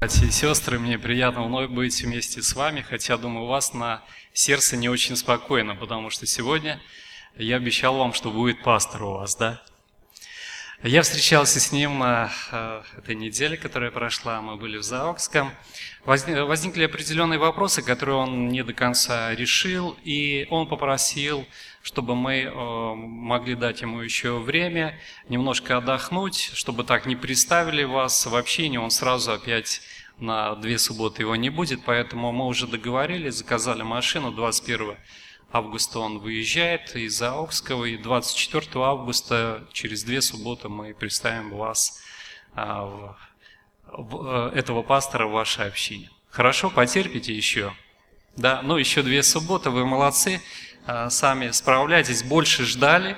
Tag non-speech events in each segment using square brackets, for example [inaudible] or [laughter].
Братья и сестры, мне приятно вновь быть вместе с вами, хотя, думаю, у вас на сердце не очень спокойно, потому что сегодня я обещал вам, что будет пастор у вас, да? Я встречался с ним на э, этой неделе, которая прошла, мы были в Заокском. Возникли определенные вопросы, которые он не до конца решил, и он попросил, чтобы мы э, могли дать ему еще время, немножко отдохнуть, чтобы так не приставили вас в общение, он сразу опять на две субботы его не будет, поэтому мы уже договорились, заказали машину 21 августа он выезжает из Заокского, и 24 августа, через две субботы, мы представим вас, а, э, этого пастора в вашей общине. Хорошо, потерпите еще. Да, ну еще две субботы, вы молодцы, сами справляйтесь, больше ждали,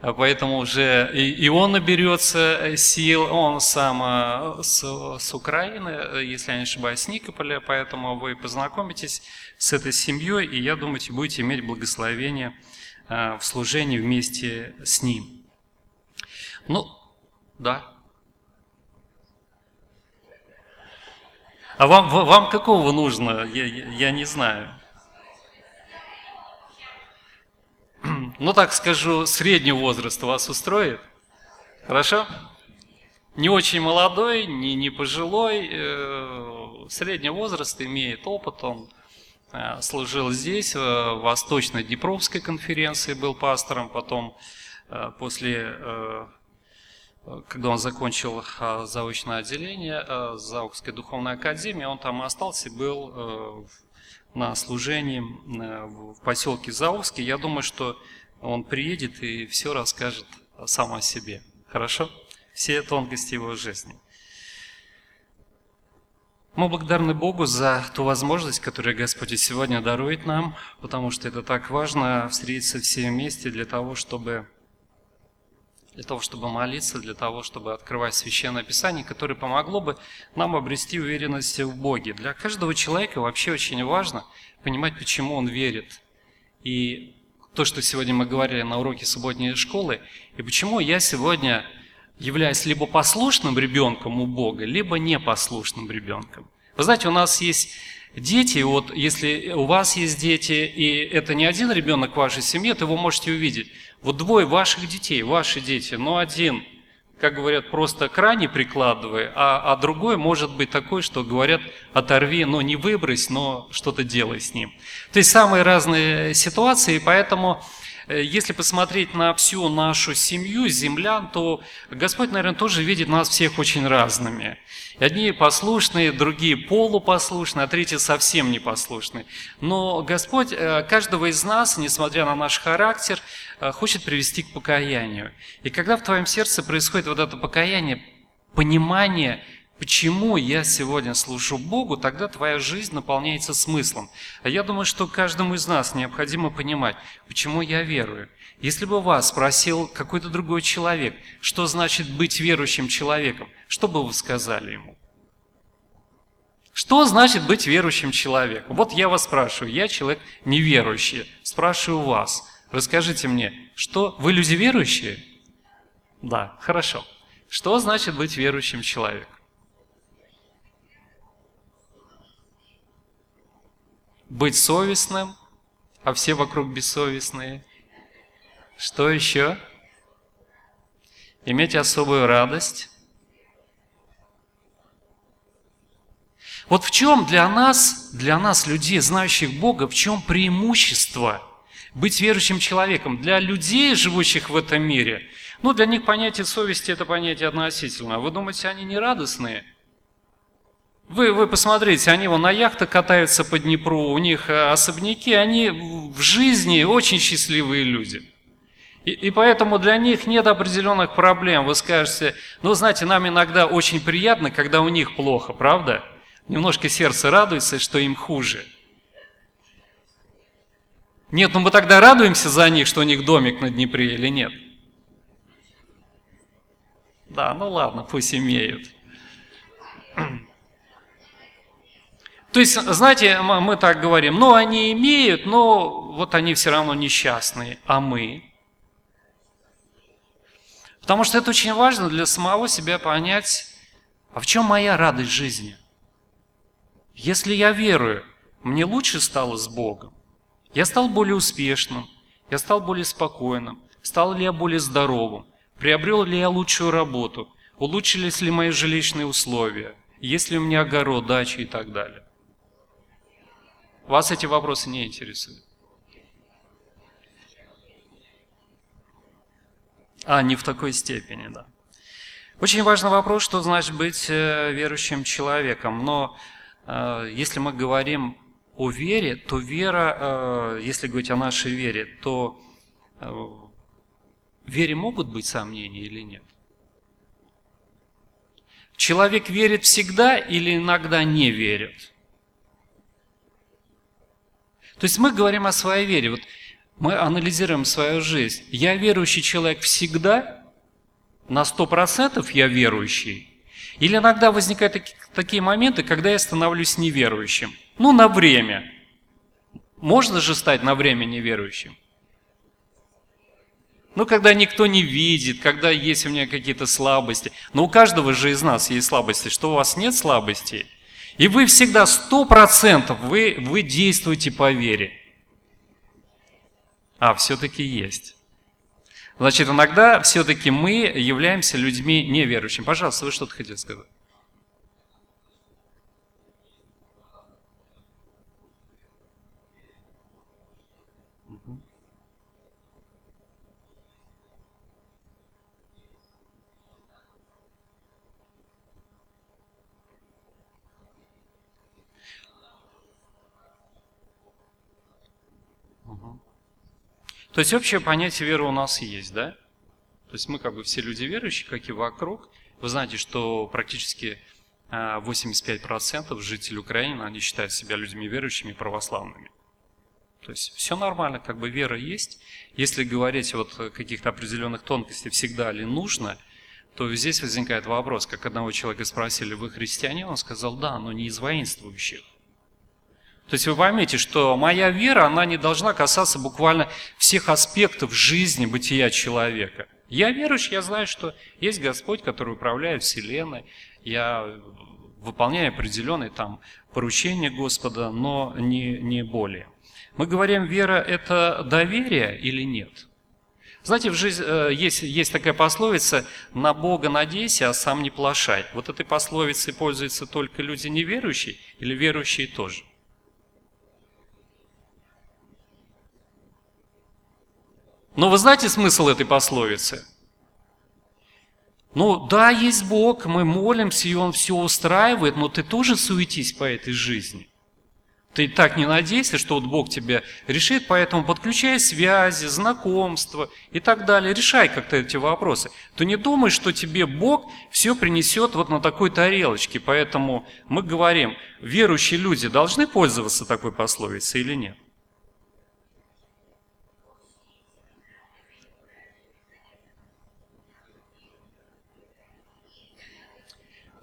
а поэтому уже и, и он наберется э, сил, он сам э, с, с Украины, э, если я не ошибаюсь, с Никополя, поэтому вы познакомитесь с этой семьей, и я думаю, будете иметь благословение в служении вместе с ним. Ну, да. А вам, вам какого нужно? Я, я не знаю. Ну так скажу, средний возраст вас устроит? Хорошо? Не очень молодой, не, не пожилой, э, средний возраст, имеет опыт, он э, служил здесь, э, в Восточно-Днепровской конференции был пастором, потом э, после, э, когда он закончил э, заочное отделение э, Заокской духовной академии, он там остался, был э, на служении э, в поселке Заовский. Я думаю, что он приедет и все расскажет сам о себе. Хорошо? Все тонкости его жизни. Мы благодарны Богу за ту возможность, которую Господь сегодня дарует нам, потому что это так важно встретиться все вместе для того, чтобы для того, чтобы молиться, для того, чтобы открывать Священное Писание, которое помогло бы нам обрести уверенность в Боге. Для каждого человека вообще очень важно понимать, почему он верит. И то, что сегодня мы говорили на уроке субботней школы, и почему я сегодня являюсь либо послушным ребенком у Бога, либо непослушным ребенком. Вы знаете, у нас есть дети, вот если у вас есть дети, и это не один ребенок в вашей семье, то вы можете увидеть, вот двое ваших детей, ваши дети, но один, как говорят, просто к ране прикладывай, а, а другой может быть такой, что говорят, оторви, но не выбрось, но что-то делай с ним. То есть самые разные ситуации, поэтому если посмотреть на всю нашу семью, землян, то Господь, наверное, тоже видит нас всех очень разными. Одни послушные, другие полупослушные, а третьи совсем непослушные. Но Господь э, каждого из нас, несмотря на наш характер, э, хочет привести к покаянию. И когда в твоем сердце происходит вот это покаяние, понимание – почему я сегодня служу Богу, тогда твоя жизнь наполняется смыслом. А я думаю, что каждому из нас необходимо понимать, почему я верую. Если бы вас спросил какой-то другой человек, что значит быть верующим человеком, что бы вы сказали ему? Что значит быть верующим человеком? Вот я вас спрашиваю, я человек неверующий, спрашиваю вас, расскажите мне, что вы люди верующие? Да, хорошо. Что значит быть верующим человеком? Быть совестным, а все вокруг бессовестные. Что еще? Иметь особую радость. Вот в чем для нас, для нас, людей, знающих Бога, в чем преимущество быть верующим человеком? Для людей, живущих в этом мире, ну, для них понятие совести – это понятие относительно. Вы думаете, они не радостные – вы, вы посмотрите, они вон на яхтах катаются по Днепру, у них э, особняки, они в жизни очень счастливые люди. И, и поэтому для них нет определенных проблем. Вы скажете, ну, знаете, нам иногда очень приятно, когда у них плохо, правда? Немножко сердце радуется, что им хуже. Нет, ну мы тогда радуемся за них, что у них домик на Днепре или нет? Да, ну ладно, пусть имеют. То есть, знаете, мы так говорим, ну они имеют, но вот они все равно несчастные, а мы? Потому что это очень важно для самого себя понять, а в чем моя радость жизни? Если я верую, мне лучше стало с Богом. Я стал более успешным, я стал более спокойным, стал ли я более здоровым, приобрел ли я лучшую работу, улучшились ли мои жилищные условия, есть ли у меня огород, дача и так далее. Вас эти вопросы не интересуют? А, не в такой степени, да. Очень важный вопрос, что значит быть э, верующим человеком. Но э, если мы говорим о вере, то вера, э, если говорить о нашей вере, то э, вере могут быть сомнения или нет? Человек верит всегда или иногда не верит? То есть мы говорим о своей вере. Вот мы анализируем свою жизнь. Я верующий человек всегда, на сто процентов я верующий. Или иногда возникают такие моменты, когда я становлюсь неверующим. Ну, на время. Можно же стать на время неверующим? Ну, когда никто не видит, когда есть у меня какие-то слабости. Но у каждого же из нас есть слабости. Что у вас нет слабостей? И вы всегда сто процентов вы, вы действуете по вере. А, все-таки есть. Значит, иногда все-таки мы являемся людьми неверующими. Пожалуйста, вы что-то хотели сказать? То есть общее понятие веры у нас есть, да? То есть мы как бы все люди верующие, как и вокруг. Вы знаете, что практически 85% а, жителей Украины, они считают себя людьми верующими православными. То есть все нормально, как бы вера есть. Если говорить вот каких-то определенных тонкостей всегда ли нужно, то здесь возникает вопрос, как одного человека спросили, вы христиане? Он сказал, да, но не из воинствующих. То есть вы поймите, что моя вера, она не должна касаться буквально всех аспектов жизни, бытия человека. Я верующий, я знаю, что есть Господь, который управляет Вселенной. Я выполняю определенные там поручения Господа, но не, не более. Мы говорим, вера – это доверие или нет? Знаете, в жизни э, есть, есть такая пословица «на Бога надейся, а сам не плашай». Вот этой пословицей пользуются только люди неверующие или верующие тоже? Но вы знаете смысл этой пословицы? Ну да, есть Бог, мы молимся, и Он все устраивает, но ты тоже суетись по этой жизни. Ты так не надейся, что вот Бог тебя решит, поэтому подключай связи, знакомства и так далее. Решай как-то эти вопросы. Ты не думай, что тебе Бог все принесет вот на такой тарелочке. Поэтому мы говорим, верующие люди должны пользоваться такой пословицей или нет?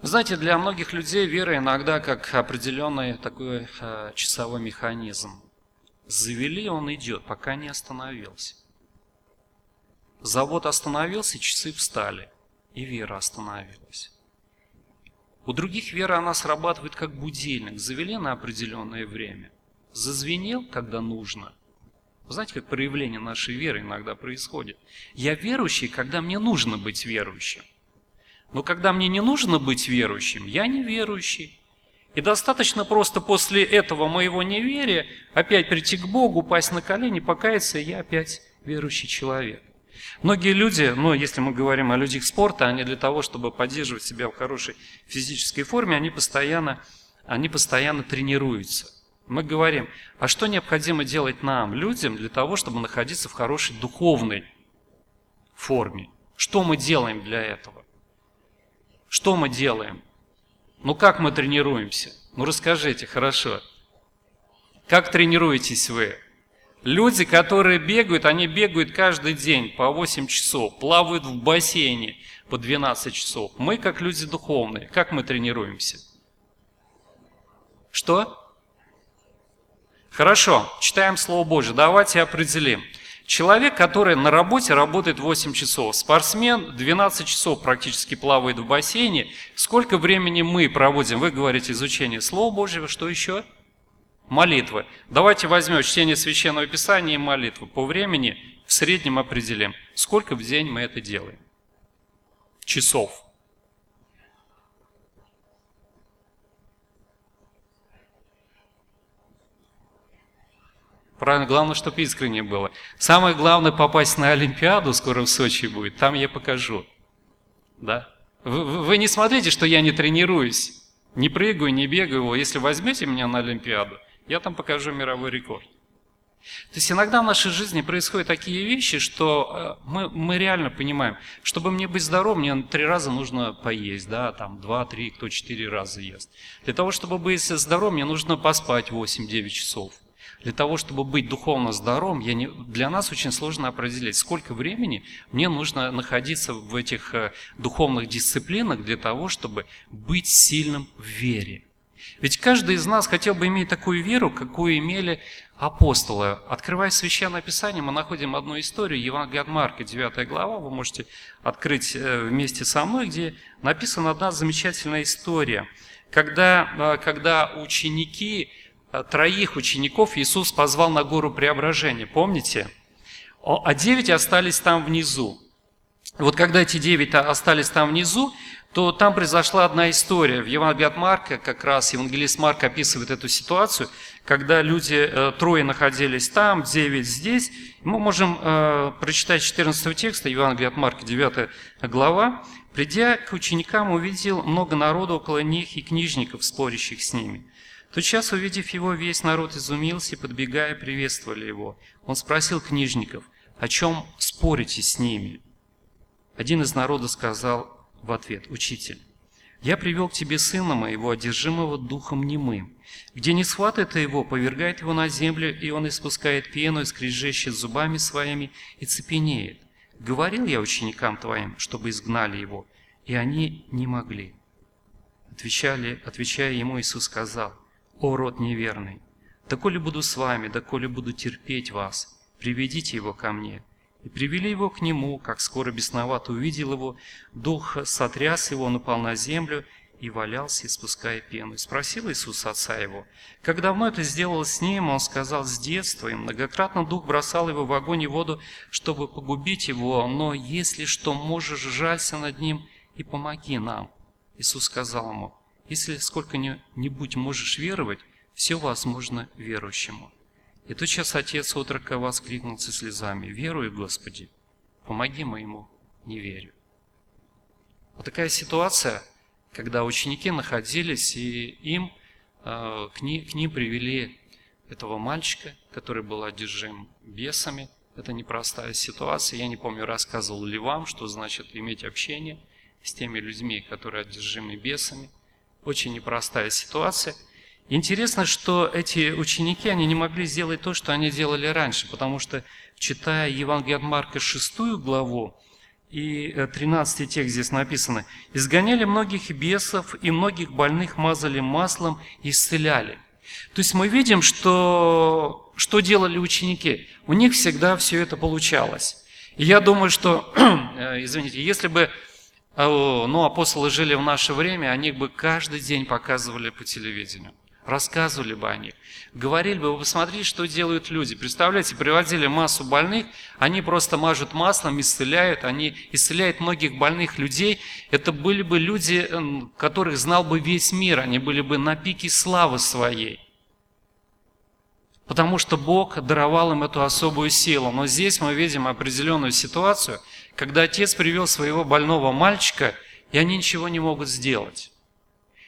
Знаете, для многих людей вера иногда как определенный такой э, часовой механизм. Завели, он идет, пока не остановился. Завод остановился, часы встали, и вера остановилась. У других вера, она срабатывает как будильник. Завели на определенное время. Зазвенел, когда нужно. Вы знаете, как проявление нашей веры иногда происходит? Я верующий, когда мне нужно быть верующим. Но когда мне не нужно быть верующим, я не верующий. И достаточно просто после этого моего неверия опять прийти к Богу, упасть на колени, покаяться, и я опять верующий человек. Многие люди, ну, если мы говорим о людях спорта, они для того, чтобы поддерживать себя в хорошей физической форме, они постоянно, они постоянно тренируются. Мы говорим, а что необходимо делать нам, людям, для того, чтобы находиться в хорошей духовной форме? Что мы делаем для этого? Что мы делаем? Ну как мы тренируемся? Ну расскажите, хорошо. Как тренируетесь вы? Люди, которые бегают, они бегают каждый день по 8 часов, плавают в бассейне по 12 часов. Мы, как люди духовные, как мы тренируемся? Что? Хорошо, читаем Слово Божье. Давайте определим. Человек, который на работе работает 8 часов, спортсмен 12 часов практически плавает в бассейне. Сколько времени мы проводим? Вы говорите изучение Слова Божьего, что еще? Молитвы. Давайте возьмем чтение Священного Писания и молитвы. По времени в среднем определим, сколько в день мы это делаем. Часов. Правильно, главное, чтобы искренне было. Самое главное попасть на Олимпиаду, скоро в Сочи будет, там я покажу. Да? Вы, вы не смотрите, что я не тренируюсь, не прыгаю, не бегаю. Если возьмете меня на Олимпиаду, я там покажу мировой рекорд. То есть иногда в нашей жизни происходят такие вещи, что э, мы, мы реально понимаем, чтобы мне быть здоровым, мне три раза нужно поесть, да, там два, три, кто четыре раза ест. Для того, чтобы быть здоровым, мне нужно поспать 8-9 часов. Для того, чтобы быть духовно здоровым, я не, для нас очень сложно определить, сколько времени мне нужно находиться в этих э, духовных дисциплинах для того, чтобы быть сильным в вере. Ведь каждый из нас хотел бы иметь такую веру, какую имели апостолы. Открывая Священное Писание, мы находим одну историю, Евангелие от Марка, 9 глава, вы можете открыть э, вместе со мной, где написана одна замечательная история, когда, э, когда ученики троих учеников Иисус позвал на гору преображения, помните? А девять остались там внизу. Вот когда эти девять остались там внизу, то там произошла одна история. В Евангелии от Марка, как раз евангелист Марк описывает эту ситуацию, когда люди, э, трое находились там, девять здесь. Мы можем э, прочитать 14 текста, Евангелие от Марка, 9 глава. «Придя к ученикам, увидел много народу около них и книжников, спорящих с ними. Тотчас, увидев его, весь народ изумился, подбегая, приветствовали его. Он спросил книжников, о чем спорите с ними? Один из народа сказал в ответ, «Учитель, я привел к тебе сына моего, одержимого духом немым. Где не схватает его, повергает его на землю, и он испускает пену, и скрежещет зубами своими, и цепенеет. Говорил я ученикам твоим, чтобы изгнали его, и они не могли». Отвечали, отвечая ему, Иисус сказал, «О, род неверный, доколе буду с вами, доколе буду терпеть вас, приведите его ко мне». И привели его к нему, как скоро бесновато увидел его, дух сотряс его, он упал на землю и валялся, испуская пену. И спросил Иисус отца его, как давно это сделал с ним, он сказал, с детства, и многократно дух бросал его в огонь и воду, чтобы погубить его, но если что можешь, жалься над ним и помоги нам. Иисус сказал ему, если сколько-нибудь можешь веровать, все возможно верующему. И тотчас отец отрока воскликнул со слезами, «Верую, Господи, помоги моему неверию». Вот такая ситуация, когда ученики находились, и им, э, к, ним, к ним привели этого мальчика, который был одержим бесами. Это непростая ситуация. Я не помню, рассказывал ли вам, что значит иметь общение с теми людьми, которые одержимы бесами – очень непростая ситуация. Интересно, что эти ученики, они не могли сделать то, что они делали раньше, потому что, читая Евангелие от Марка 6 главу, и 13 э, текст здесь написано, «Изгоняли многих бесов, и многих больных мазали маслом и исцеляли». То есть мы видим, что, что делали ученики. У них всегда все это получалось. И я думаю, что, [clears throat] э, извините, если бы ну, апостолы жили в наше время, они бы каждый день показывали по телевидению, рассказывали бы о них, говорили бы, вы посмотрите, что делают люди. Представляете, приводили массу больных, они просто мажут маслом, исцеляют, они исцеляют многих больных людей. Это были бы люди, которых знал бы весь мир, они были бы на пике славы своей. Потому что Бог даровал им эту особую силу. Но здесь мы видим определенную ситуацию – когда отец привел своего больного мальчика, и они ничего не могут сделать.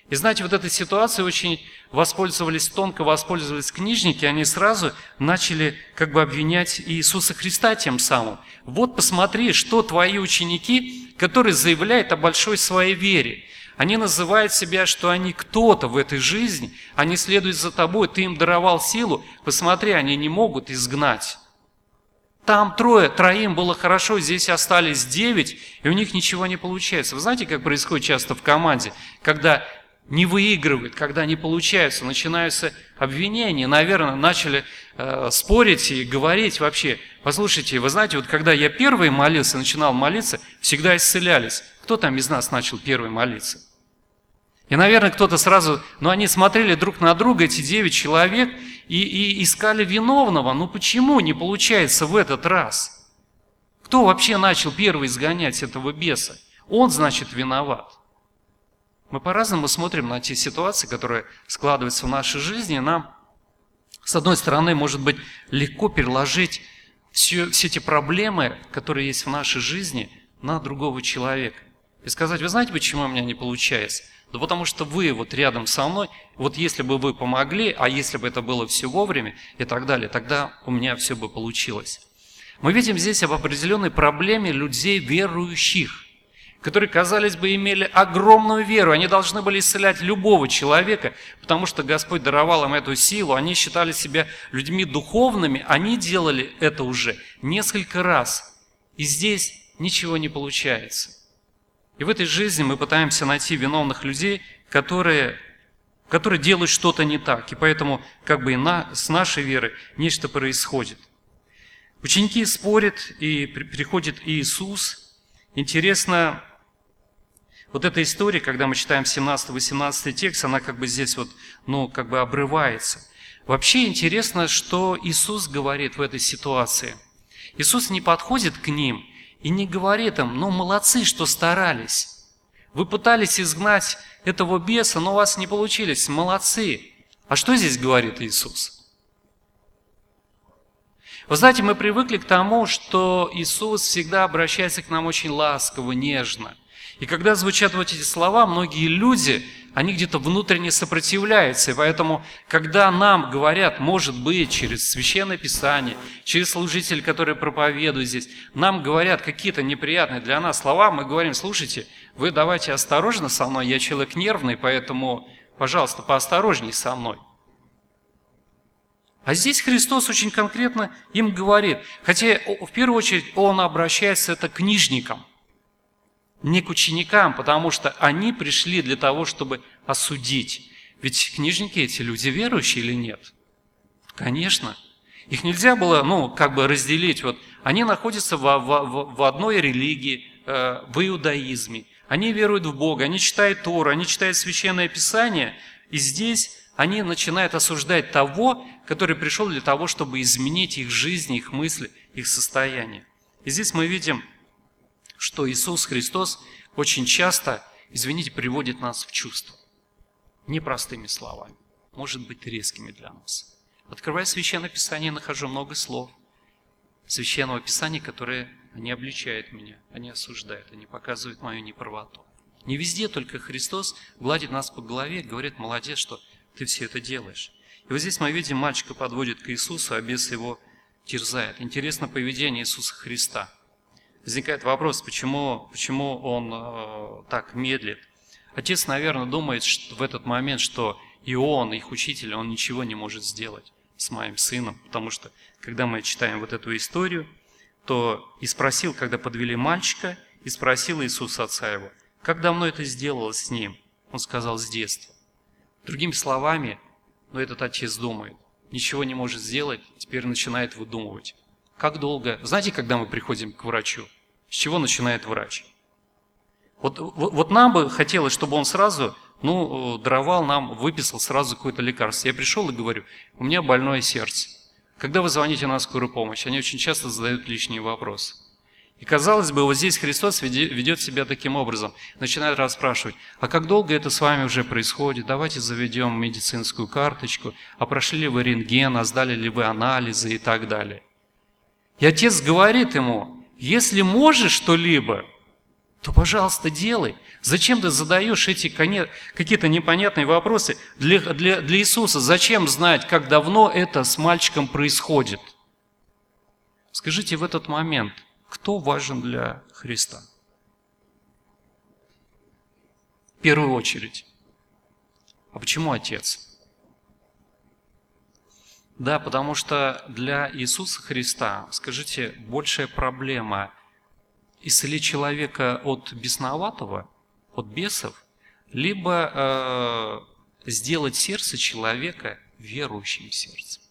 И знаете, вот этой ситуацией очень воспользовались, тонко воспользовались книжники, они сразу начали как бы обвинять Иисуса Христа тем самым. Вот посмотри, что твои ученики, которые заявляют о большой своей вере, они называют себя, что они кто-то в этой жизни, они следуют за тобой, ты им даровал силу, посмотри, они не могут изгнать. Там трое, троим было хорошо, здесь остались девять, и у них ничего не получается. Вы знаете, как происходит часто в команде, когда не выигрывает, когда не получается, начинаются обвинения, наверное, начали э, спорить и говорить вообще. Послушайте, вы знаете, вот когда я первый молился, начинал молиться, всегда исцелялись. Кто там из нас начал первый молиться? И, наверное, кто-то сразу, ну, они смотрели друг на друга, эти девять человек, и, и искали виновного. Ну, почему не получается в этот раз? Кто вообще начал первый изгонять этого беса? Он, значит, виноват. Мы по-разному смотрим на те ситуации, которые складываются в нашей жизни. Нам, с одной стороны, может быть легко переложить все, все эти проблемы, которые есть в нашей жизни, на другого человека. И сказать, вы знаете, почему у меня не получается? Да потому что вы вот рядом со мной, вот если бы вы помогли, а если бы это было все вовремя и так далее, тогда у меня все бы получилось. Мы видим здесь об определенной проблеме людей верующих которые, казалось бы, имели огромную веру. Они должны были исцелять любого человека, потому что Господь даровал им эту силу. Они считали себя людьми духовными. Они делали это уже несколько раз. И здесь ничего не получается. И в этой жизни мы пытаемся найти виновных людей, которые, которые делают что-то не так. И поэтому как бы и на, с нашей верой нечто происходит. Ученики спорят, и приходит Иисус – Интересно, вот эта история, когда мы читаем 17-18 текст, она как бы здесь вот, ну, как бы обрывается. Вообще интересно, что Иисус говорит в этой ситуации. Иисус не подходит к ним и не говорит им, ну, молодцы, что старались. Вы пытались изгнать этого беса, но у вас не получились, молодцы. А что здесь говорит Иисус? Вы знаете, мы привыкли к тому, что Иисус всегда обращается к нам очень ласково, нежно. И когда звучат вот эти слова, многие люди, они где-то внутренне сопротивляются. И поэтому, когда нам говорят, может быть, через Священное Писание, через служителей, которые проповедуют здесь, нам говорят какие-то неприятные для нас слова, мы говорим, слушайте, вы давайте осторожно со мной, я человек нервный, поэтому, пожалуйста, поосторожней со мной. А здесь Христос очень конкретно им говорит, хотя в первую очередь Он обращается это к книжникам, не к ученикам, потому что они пришли для того, чтобы осудить. Ведь книжники эти люди верующие или нет? Конечно. Их нельзя было, ну, как бы разделить. Вот они находятся в, в, в одной религии, э, в иудаизме. Они веруют в Бога, они читают Тору, они читают Священное Писание. И здесь они начинают осуждать того, который пришел для того, чтобы изменить их жизнь, их мысли, их состояние. И здесь мы видим, что Иисус Христос очень часто, извините, приводит нас в чувство. Непростыми словами, может быть, резкими для нас. Открывая Священное Писание, нахожу много слов Священного Писания, которые не обличают меня, они осуждают, они показывают мою неправоту. Не везде только Христос гладит нас по голове, говорит, молодец, что ты все это делаешь. И вот здесь мы видим, мальчика подводит к Иисусу, а бес его терзает. Интересно поведение Иисуса Христа. Возникает вопрос, почему, почему он э, так медлит. Отец, наверное, думает что в этот момент, что и он, их учитель, он ничего не может сделать с моим сыном, потому что, когда мы читаем вот эту историю, то и спросил, когда подвели мальчика, и спросил Иисус отца его, как давно это сделалось с ним? Он сказал, с детства. Другими словами, но этот отец думает, ничего не может сделать, теперь начинает выдумывать. Как долго? Знаете, когда мы приходим к врачу? С чего начинает врач? Вот, вот, вот нам бы хотелось, чтобы он сразу, ну, дровал нам, выписал сразу какое-то лекарство. Я пришел и говорю, у меня больное сердце. Когда вы звоните на скорую помощь, они очень часто задают лишние вопросы. И казалось бы, вот здесь Христос ведет себя таким образом. Начинает расспрашивать, а как долго это с вами уже происходит? Давайте заведем медицинскую карточку, а прошли ли вы рентген, а сдали ли вы анализы и так далее. И отец говорит ему, если можешь что-либо, то, пожалуйста, делай. Зачем ты задаешь эти какие-то непонятные вопросы для, для, для Иисуса? Зачем знать, как давно это с мальчиком происходит? Скажите в этот момент – кто важен для Христа? В первую очередь. А почему Отец? Да, потому что для Иисуса Христа, скажите, большая проблема исцелить человека от бесноватого, от бесов, либо э, сделать сердце человека верующим сердцем.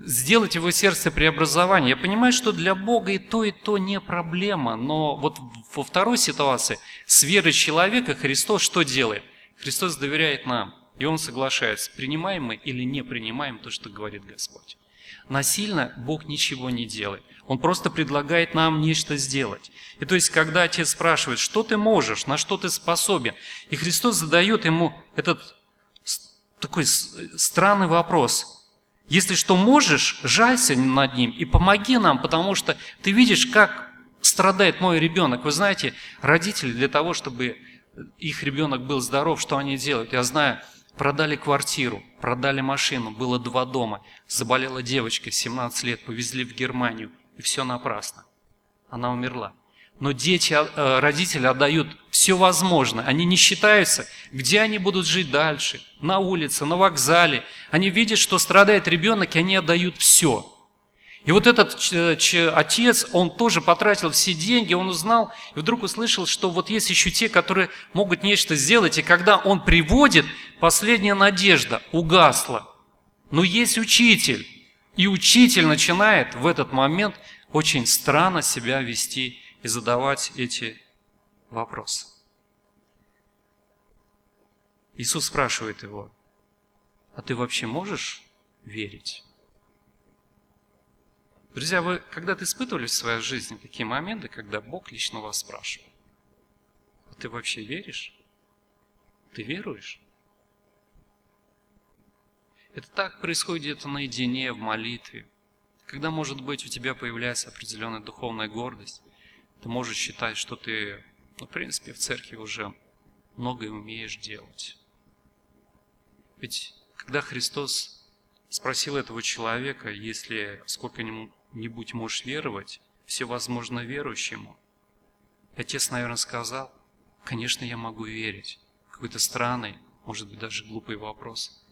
Сделать его сердце преобразование. Я понимаю, что для Бога и то, и то не проблема, но вот во второй ситуации с верой человека Христос что делает? Христос доверяет нам, и Он соглашается, принимаем мы или не принимаем то, что говорит Господь. Насильно Бог ничего не делает. Он просто предлагает нам нечто сделать. И то есть, когда отец спрашивает, что ты можешь, на что ты способен, и Христос задает ему этот такой странный вопрос. Если что можешь, жалься над ним и помоги нам, потому что ты видишь, как страдает мой ребенок. Вы знаете, родители для того, чтобы их ребенок был здоров, что они делают? Я знаю, продали квартиру, продали машину, было два дома, заболела девочка, 17 лет, повезли в Германию, и все напрасно. Она умерла. Но дети, э, родители отдают все возможное. Они не считаются, где они будут жить дальше, на улице, на вокзале. Они видят, что страдает ребенок, и они отдают все. И вот этот отец, он тоже потратил все деньги, он узнал, и вдруг услышал, что вот есть еще те, которые могут нечто сделать, и когда он приводит, последняя надежда угасла. Но есть учитель, и учитель начинает в этот момент очень странно себя вести и задавать эти вопросы. Иисус спрашивает его, а ты вообще можешь верить? Друзья, вы когда-то испытывали в своей жизни такие моменты, когда Бог лично вас спрашивал, ты вообще веришь? Ты веруешь? Это так происходит где-то наедине, в молитве. Когда, может быть, у тебя появляется определенная духовная гордость, ты можешь считать, что ты, ну, в принципе, в церкви уже многое умеешь делать. Ведь когда Христос спросил этого человека, если сколько-нибудь можешь веровать, все возможно верующему, отец, наверное, сказал, конечно, я могу верить. Какой-то странный, может быть, даже глупый вопрос.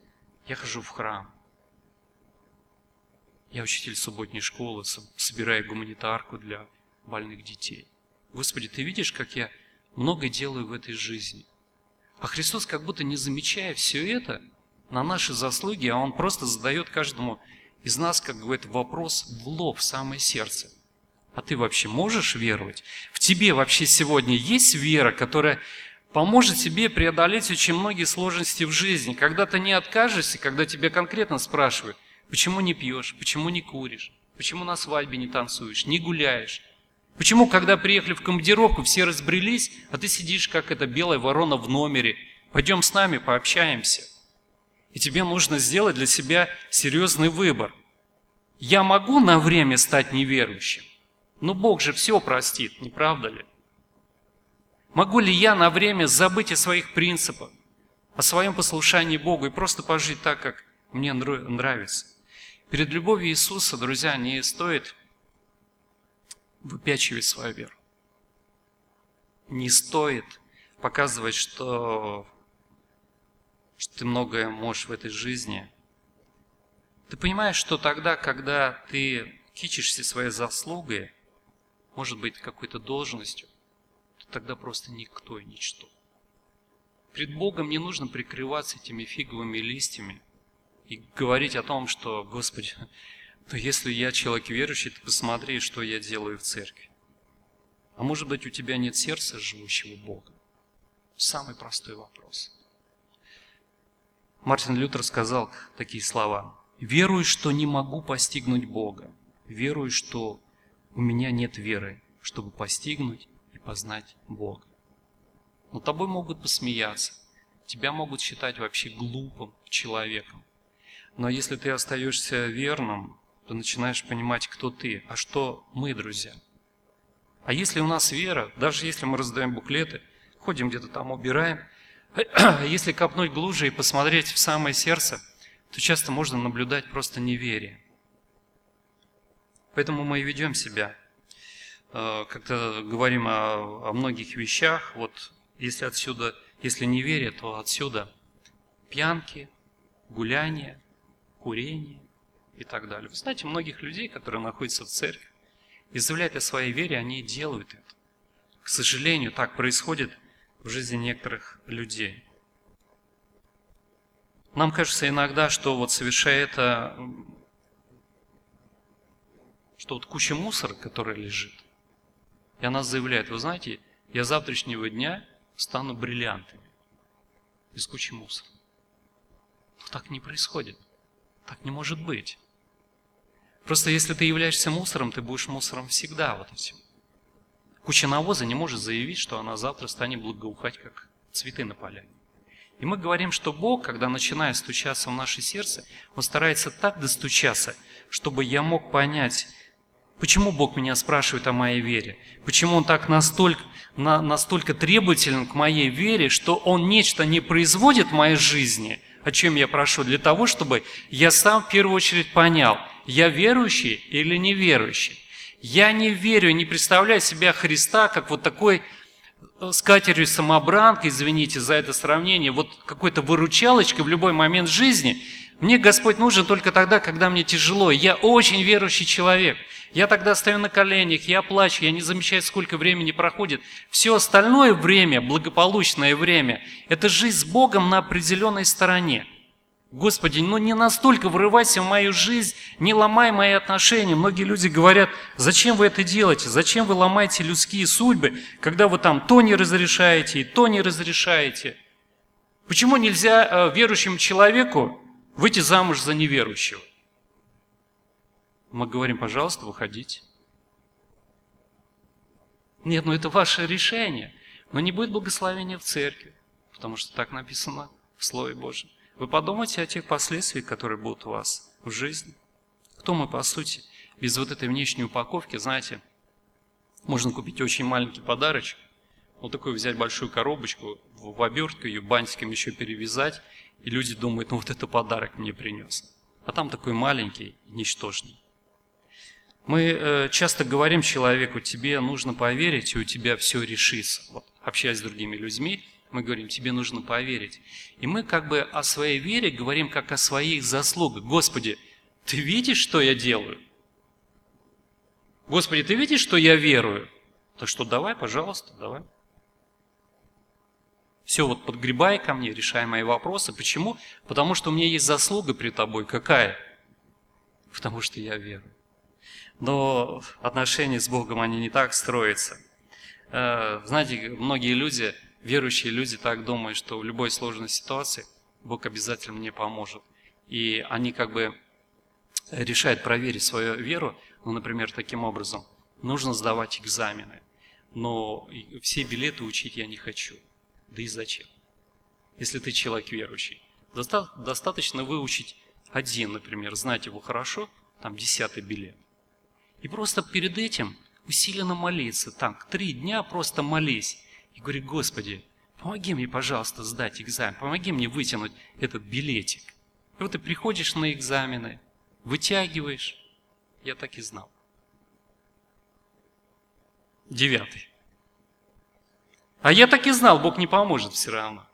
Я хожу в храм. Я учитель субботней школы, собираю гуманитарку для больных детей. Господи, Ты видишь, как я много делаю в этой жизни. А Христос, как будто не замечая все это, на наши заслуги, а Он просто задает каждому из нас, как говорит, вопрос в лоб, в самое сердце. А ты вообще можешь веровать? В тебе вообще сегодня есть вера, которая поможет тебе преодолеть очень многие сложности в жизни. Когда ты не откажешься, когда тебя конкретно спрашивают, почему не пьешь, почему не куришь, почему на свадьбе не танцуешь, не гуляешь. Почему, когда приехали в командировку, все разбрелись, а ты сидишь, как эта белая ворона в номере. Пойдем с нами, пообщаемся. И тебе нужно сделать для себя серьезный выбор. Я могу на время стать неверующим, но Бог же все простит, не правда ли? Могу ли я на время забыть о своих принципах, о своем послушании Богу и просто пожить так, как мне нравится? Перед любовью Иисуса, друзья, не стоит выпячивать свою веру. Не стоит показывать, что, что ты многое можешь в этой жизни. Ты понимаешь, что тогда, когда ты кичишься своей заслугой, может быть, какой-то должностью, тогда просто никто и ничто. Пред Богом не нужно прикрываться этими фиговыми листьями и говорить о том, что, Господи, то если я человек верующий, то посмотри, что я делаю в церкви. А может быть, у тебя нет сердца живущего Бога? Самый простой вопрос. Мартин Лютер сказал такие слова. «Верую, что не могу постигнуть Бога. Верую, что у меня нет веры, чтобы постигнуть познать Бога. Но тобой могут посмеяться, тебя могут считать вообще глупым человеком. Но если ты остаешься верным, то начинаешь понимать, кто ты, а что мы, друзья. А если у нас вера, даже если мы раздаем буклеты, ходим где-то там, убираем, [clears throat] если копнуть глубже и посмотреть в самое сердце, то часто можно наблюдать просто неверие. Поэтому мы и ведем себя Э, как-то говорим о, о многих вещах. Вот если отсюда, если не верят, то отсюда пьянки, гуляния, курение и так далее. Вы знаете, многих людей, которые находятся в церкви, и заявляют о своей вере, они делают это. К сожалению, так происходит в жизни некоторых людей. Нам кажется иногда, что вот совершая это, что вот куча мусора, которая лежит, и она заявляет, вы знаете, я завтрашнего дня стану бриллиантами из кучи мусора. Но так не происходит. Так не может быть. Просто если ты являешься мусором, ты будешь мусором всегда вот этим. Куча навоза не может заявить, что она завтра станет благоухать, как цветы на поляне. И мы говорим, что Бог, когда начинает стучаться в наше сердце, Он старается так достучаться, чтобы я мог понять, почему Бог меня спрашивает о моей вере, почему Он так настолько, на, настолько требователен к моей вере, что Он нечто не производит в моей жизни, о чем я прошу, для того, чтобы я сам в первую очередь понял, я верующий или неверующий. Я не верю, не представляю себя Христа как вот такой э, с катерью самобранкой, извините за это сравнение, вот какой-то выручалочкой в любой момент жизни. Мне Господь нужен только тогда, когда мне тяжело. Я очень верующий человек. Я тогда стою на коленях, я плачу, я не замечаю, сколько времени проходит. Все остальное время, благополучное время, это жизнь с Богом на определенной стороне. Господи, ну не настолько врывайся в мою жизнь, не ломай мои отношения. Многие люди говорят, зачем вы это делаете, зачем вы ломаете людские судьбы, когда вы там то не разрешаете и то не разрешаете. Почему нельзя э, верующему человеку выйти замуж за неверующего? Мы говорим, пожалуйста, выходите. Нет, ну это ваше решение. Но не будет благословения в церкви, потому что так написано в Слове Божьем. Вы подумайте о тех последствиях, которые будут у вас в жизни. Кто мы, по сути, без вот этой внешней упаковки, знаете, можно купить очень маленький подарочек, вот такой взять большую коробочку, в обертку ее бантиком еще перевязать, и люди думают, ну вот это подарок мне принес. А там такой маленький, ничтожный. Мы э, часто говорим человеку, тебе нужно поверить, и у тебя все решится. Вот, общаясь с другими людьми, мы говорим, тебе нужно поверить. И мы как бы о своей вере говорим как о своих заслугах. Господи, ты видишь, что я делаю? Господи, ты видишь, что я верую? Так что давай, пожалуйста, давай. Все, вот подгребай ко мне, решай мои вопросы. Почему? Потому что у меня есть заслуга при тобой. Какая? Потому что я верую. Но отношения с Богом, они не так строятся. Э, знаете, многие люди верующие люди так думают, что в любой сложной ситуации Бог обязательно мне поможет. И они как бы решают проверить свою веру, ну, например, таким образом. Нужно сдавать экзамены, но все билеты учить я не хочу. Да и зачем? Если ты человек верующий. Достаточно выучить один, например, знать его хорошо, там десятый билет. И просто перед этим усиленно молиться. Так, три дня просто молись и говорит, Господи, помоги мне, пожалуйста, сдать экзамен, помоги мне вытянуть этот билетик. И вот ты приходишь на экзамены, вытягиваешь. Я так и знал. Девятый. А я так и знал, Бог не поможет все равно.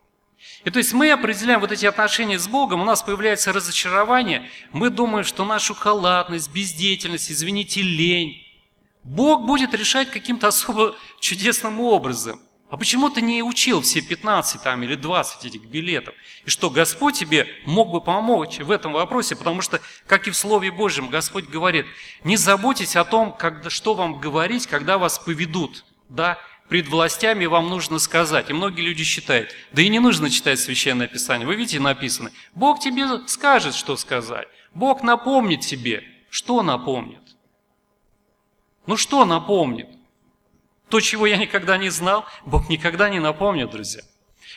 И то есть мы определяем вот эти отношения с Богом, у нас появляется разочарование, мы думаем, что нашу халатность, бездеятельность, извините, лень, Бог будет решать каким-то особо чудесным образом. А почему ты не учил все 15 там, или 20 этих билетов? И что Господь тебе мог бы помочь в этом вопросе, потому что, как и в Слове Божьем, Господь говорит, не заботьтесь о том, когда, что вам говорить, когда вас поведут. Да, пред властями вам нужно сказать. И многие люди считают, да и не нужно читать Священное Писание. Вы видите, написано, Бог тебе скажет, что сказать. Бог напомнит тебе. Что напомнит? Ну что напомнит? То, чего я никогда не знал, Бог никогда не напомнит, друзья.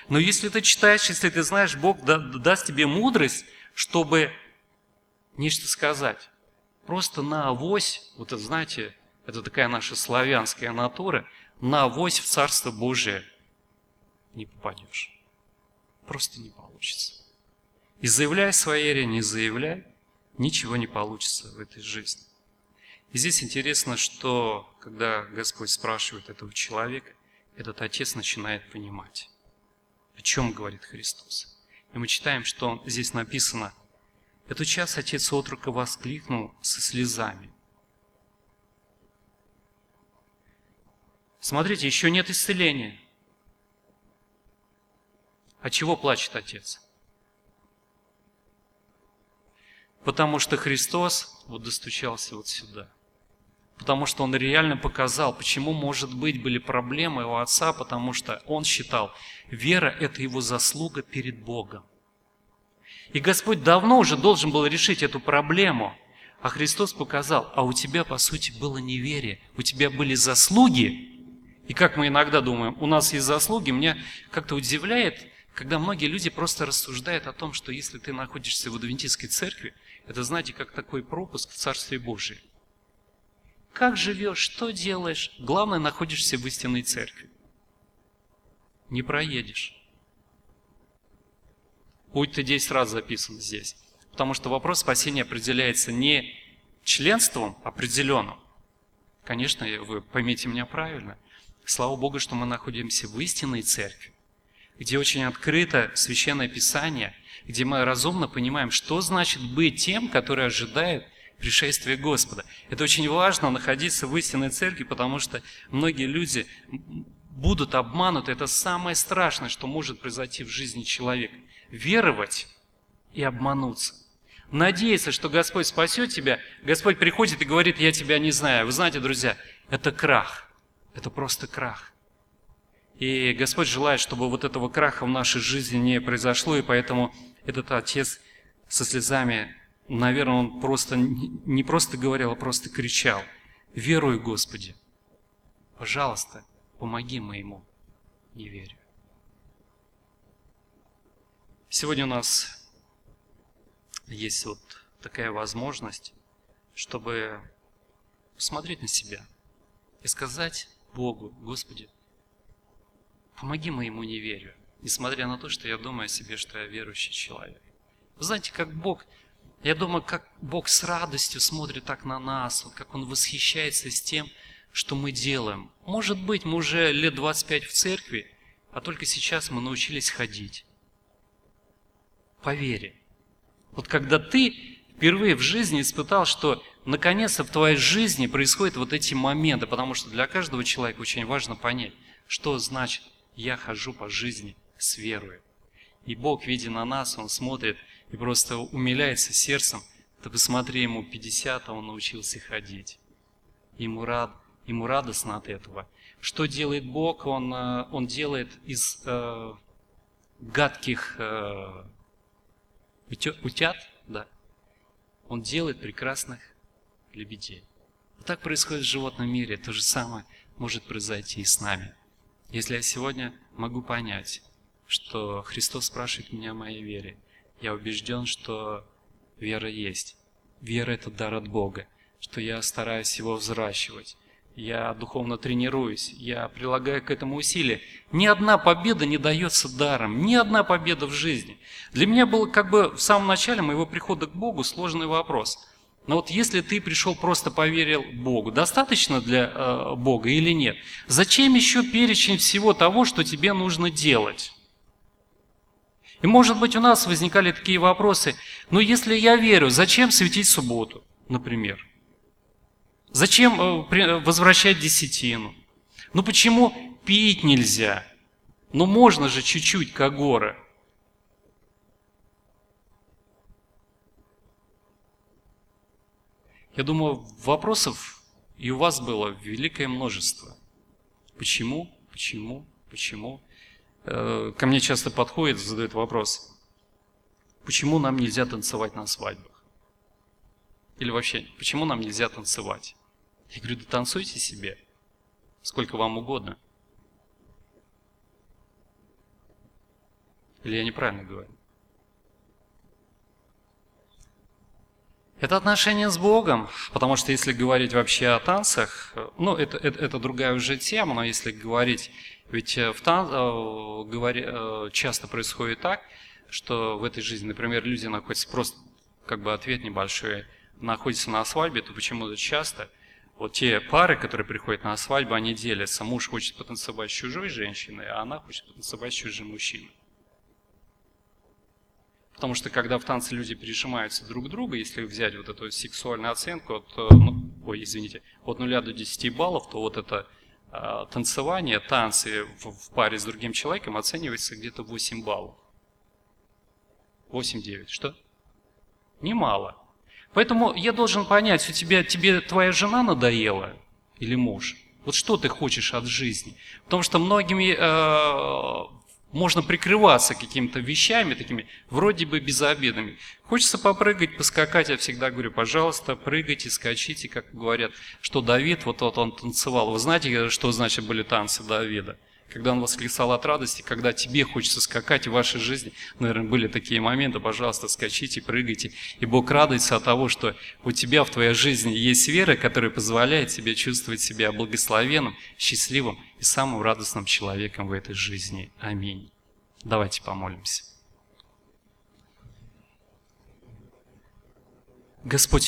Но если ты читаешь, если ты знаешь, Бог даст тебе мудрость, чтобы нечто сказать. Просто на авось, вот это, знаете, это такая наша славянская натура, на авось в Царство Божие не попадешь. Просто не получится. И заявляй своей не заявляй, ничего не получится в этой жизни. И здесь интересно, что когда Господь спрашивает этого человека, этот отец начинает понимать, о чем говорит Христос. И мы читаем, что здесь написано, «Эту час отец отрока воскликнул со слезами». Смотрите, еще нет исцеления. А чего плачет отец? Потому что Христос вот достучался вот сюда. Потому что он реально показал, почему, может быть, были проблемы у отца, потому что он считал, вера – это его заслуга перед Богом. И Господь давно уже должен был решить эту проблему, а Христос показал, а у тебя, по сути, было неверие, у тебя были заслуги, и как мы иногда думаем, у нас есть заслуги, меня как-то удивляет, когда многие люди просто рассуждают о том, что если ты находишься в адвентистской церкви, это, знаете, как такой пропуск в Царстве Божие. Как живешь, что делаешь, главное, находишься в истинной церкви. Не проедешь. Путь ты 10 раз записан здесь. Потому что вопрос спасения определяется не членством определенным. Конечно, вы поймите меня правильно. Слава Богу, что мы находимся в истинной церкви, где очень открыто Священное Писание, где мы разумно понимаем, что значит быть тем, который ожидает пришествия Господа. Это очень важно находиться в истинной церкви, потому что многие люди будут обмануты. Это самое страшное, что может произойти в жизни человека. Веровать и обмануться. Надеяться, что Господь спасет тебя. Господь приходит и говорит, я тебя не знаю. Вы знаете, друзья, это крах. Это просто крах. И Господь желает, чтобы вот этого краха в нашей жизни не произошло, и поэтому этот отец со слезами, наверное, он просто не просто говорил, а просто кричал. «Веруй, Господи! Пожалуйста, помоги моему неверию». Сегодня у нас есть вот такая возможность, чтобы посмотреть на себя и сказать Богу, Господи, помоги моему неверию, несмотря на то, что я думаю о себе, что я верующий человек. Вы знаете, как Бог, я думаю, как Бог с радостью смотрит так на нас, вот как Он восхищается с тем, что мы делаем. Может быть, мы уже лет 25 в церкви, а только сейчас мы научились ходить. По вере. Вот когда ты впервые в жизни испытал, что наконец-то в твоей жизни происходят вот эти моменты, потому что для каждого человека очень важно понять, что значит «я хожу по жизни с верой». И Бог, видя на нас, Он смотрит и просто умиляется сердцем, ты посмотри, ему 50, а он научился ходить. Ему, рад, ему радостно от этого. Что делает Бог? Он, э, он делает из э, гадких э, утят, да, он делает прекрасных лебедей. Вот так происходит в животном мире. То же самое может произойти и с нами. Если я сегодня могу понять, что Христос спрашивает меня о моей вере, я убежден, что вера есть. Вера – это дар от Бога, что я стараюсь его взращивать. Я духовно тренируюсь, я прилагаю к этому усилия. Ни одна победа не дается даром, ни одна победа в жизни. Для меня был как бы в самом начале моего прихода к Богу сложный вопрос – но вот если ты пришел просто поверил Богу, достаточно для э, Бога или нет? Зачем еще перечень всего того, что тебе нужно делать? И может быть у нас возникали такие вопросы, ну если я верю, зачем светить субботу, например? Зачем э, возвращать десятину? Ну почему пить нельзя? Ну можно же чуть-чуть, как горы. Я думаю, вопросов и у вас было великое множество. Почему? Почему? Почему? Э, ко мне часто подходит, задают вопрос, почему нам нельзя танцевать на свадьбах? Или вообще, почему нам нельзя танцевать? Я говорю, да танцуйте себе, сколько вам угодно. Или я неправильно говорю? Это отношение с Богом, потому что если говорить вообще о танцах, ну, это, это, это другая уже тема, но если говорить, ведь в тан, э, говори, э, часто происходит так, что в этой жизни, например, люди находятся просто, как бы ответ небольшой, находятся на свадьбе, то почему-то часто вот те пары, которые приходят на свадьбу, они делятся. Муж хочет потанцевать с чужой женщиной, а она хочет потанцевать с чужим мужчиной. Потому что когда в танце люди прижимаются друг к другу, если взять вот эту сексуальную оценку от, э, ну, ой, извините, от 0 до 10 баллов, то вот это э, танцевание, танцы в, в паре с другим человеком оценивается где-то 8 баллов. 8-9. Что? Немало. Поэтому я должен понять, у тебя, тебе твоя жена надоела или муж? Вот что ты хочешь от жизни? Потому что многими э, можно прикрываться какими-то вещами, такими вроде бы безобидными. Хочется попрыгать, поскакать, я всегда говорю, пожалуйста, прыгайте, скачите, как говорят, что Давид, вот, вот он танцевал. Вы знаете, что значит были танцы Давида? Когда он восклицал от радости, когда тебе хочется скакать в вашей жизни, наверное, были такие моменты, пожалуйста, скачите, прыгайте. И Бог радуется от того, что у тебя в твоей жизни есть вера, которая позволяет тебе чувствовать себя благословенным, счастливым и самым радостным человеком в этой жизни. Аминь. Давайте помолимся. Господь,